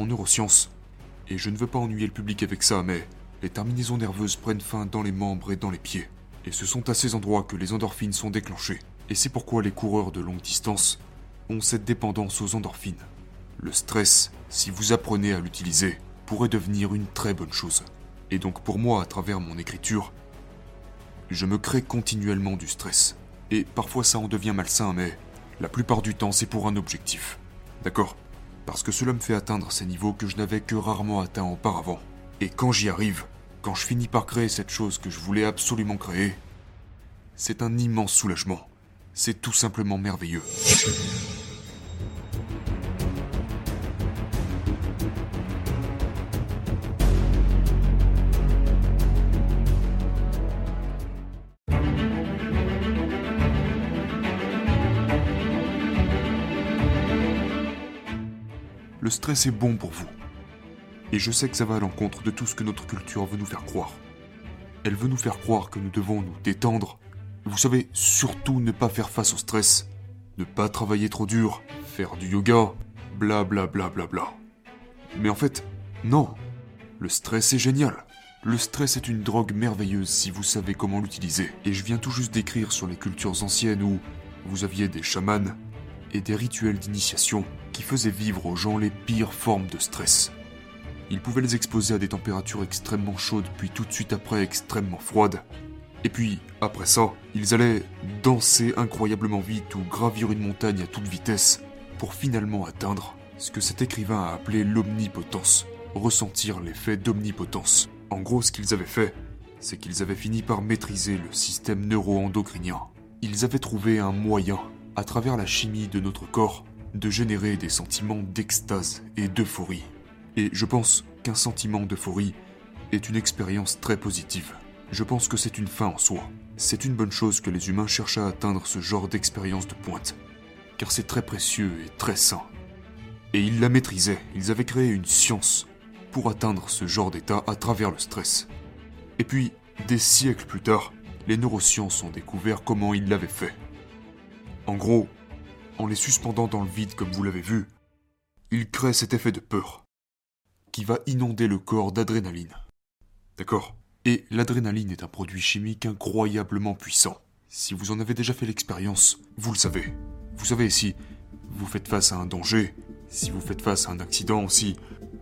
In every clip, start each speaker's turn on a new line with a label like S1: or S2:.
S1: En neurosciences, et je ne veux pas ennuyer le public avec ça, mais les terminaisons nerveuses prennent fin dans les membres et dans les pieds. Et ce sont à ces endroits que les endorphines sont déclenchées. Et c'est pourquoi les coureurs de longue distance ont cette dépendance aux endorphines. Le stress, si vous apprenez à l'utiliser, pourrait devenir une très bonne chose. Et donc pour moi, à travers mon écriture, je me crée continuellement du stress. Et parfois ça en devient malsain, mais la plupart du temps c'est pour un objectif. D'accord? Parce que cela me fait atteindre ces niveaux que je n'avais que rarement atteints auparavant. Et quand j'y arrive, quand je finis par créer cette chose que je voulais absolument créer, c'est un immense soulagement. C'est tout simplement merveilleux. Le stress est bon pour vous. Et je sais que ça va à l'encontre de tout ce que notre culture veut nous faire croire. Elle veut nous faire croire que nous devons nous détendre. Vous savez, surtout ne pas faire face au stress. Ne pas travailler trop dur, faire du yoga, bla bla bla bla bla. Mais en fait, non. Le stress est génial. Le stress est une drogue merveilleuse si vous savez comment l'utiliser. Et je viens tout juste d'écrire sur les cultures anciennes où vous aviez des chamans et des rituels d'initiation qui faisaient vivre aux gens les pires formes de stress. Ils pouvaient les exposer à des températures extrêmement chaudes, puis tout de suite après extrêmement froides. Et puis, après ça, ils allaient danser incroyablement vite ou gravir une montagne à toute vitesse pour finalement atteindre ce que cet écrivain a appelé l'omnipotence, ressentir l'effet d'omnipotence. En gros, ce qu'ils avaient fait, c'est qu'ils avaient fini par maîtriser le système neuro-endocrinien. Ils avaient trouvé un moyen, à travers la chimie de notre corps, de générer des sentiments d'extase et d'euphorie. Et je pense qu'un sentiment d'euphorie est une expérience très positive. Je pense que c'est une fin en soi. C'est une bonne chose que les humains cherchent à atteindre ce genre d'expérience de pointe. Car c'est très précieux et très sain. Et ils la maîtrisaient, ils avaient créé une science pour atteindre ce genre d'état à travers le stress. Et puis, des siècles plus tard, les neurosciences ont découvert comment ils l'avaient fait. En gros, en les suspendant dans le vide comme vous l'avez vu, ils créent cet effet de peur qui va inonder le corps d'adrénaline. D'accord? Et l'adrénaline est un produit chimique incroyablement puissant. Si vous en avez déjà fait l'expérience, vous le savez. Vous savez, si vous faites face à un danger, si vous faites face à un accident, si,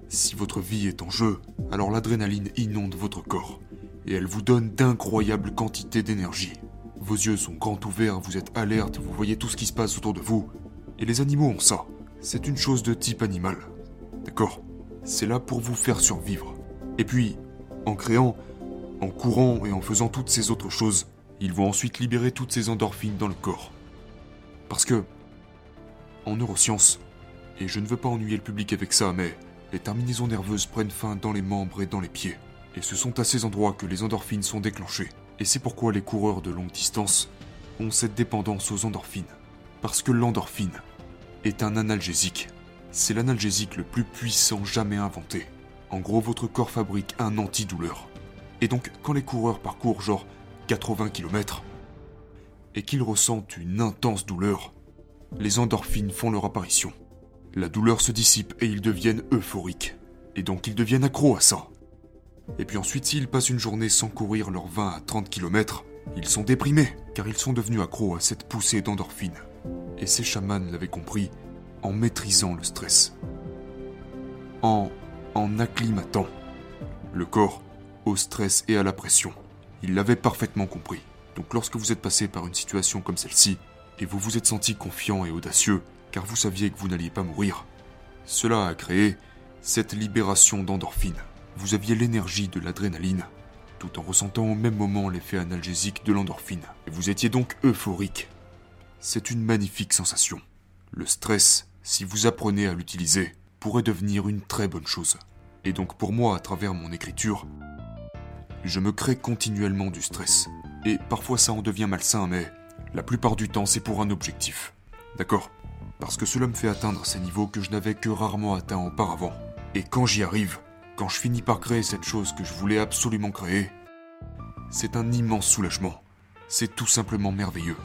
S1: si votre vie est en jeu, alors l'adrénaline inonde votre corps. Et elle vous donne d'incroyables quantités d'énergie. Vos yeux sont grands ouverts, vous êtes alerte, vous voyez tout ce qui se passe autour de vous. Et les animaux ont ça. C'est une chose de type animal. D'accord c'est là pour vous faire survivre. Et puis, en créant, en courant et en faisant toutes ces autres choses, ils vont ensuite libérer toutes ces endorphines dans le corps. Parce que, en neurosciences, et je ne veux pas ennuyer le public avec ça, mais les terminaisons nerveuses prennent fin dans les membres et dans les pieds. Et ce sont à ces endroits que les endorphines sont déclenchées. Et c'est pourquoi les coureurs de longue distance ont cette dépendance aux endorphines. Parce que l'endorphine est un analgésique c'est l'analgésique le plus puissant jamais inventé. En gros, votre corps fabrique un antidouleur. Et donc, quand les coureurs parcourent genre 80 km et qu'ils ressentent une intense douleur, les endorphines font leur apparition. La douleur se dissipe et ils deviennent euphoriques. Et donc ils deviennent accros à ça. Et puis ensuite, s'ils passent une journée sans courir leurs 20 à 30 km, ils sont déprimés, car ils sont devenus accros à cette poussée d'endorphines. Et ces chamans l'avaient compris en maîtrisant le stress, en, en acclimatant le corps au stress et à la pression. Il l'avait parfaitement compris. Donc lorsque vous êtes passé par une situation comme celle-ci, et vous vous êtes senti confiant et audacieux, car vous saviez que vous n'alliez pas mourir, cela a créé cette libération d'endorphine. Vous aviez l'énergie de l'adrénaline, tout en ressentant au même moment l'effet analgésique de l'endorphine. Et vous étiez donc euphorique. C'est une magnifique sensation. Le stress si vous apprenez à l'utiliser, pourrait devenir une très bonne chose. Et donc pour moi, à travers mon écriture, je me crée continuellement du stress. Et parfois ça en devient malsain, mais la plupart du temps c'est pour un objectif. D'accord? Parce que cela me fait atteindre ces niveaux que je n'avais que rarement atteints auparavant. Et quand j'y arrive, quand je finis par créer cette chose que je voulais absolument créer, c'est un immense soulagement. C'est tout simplement merveilleux.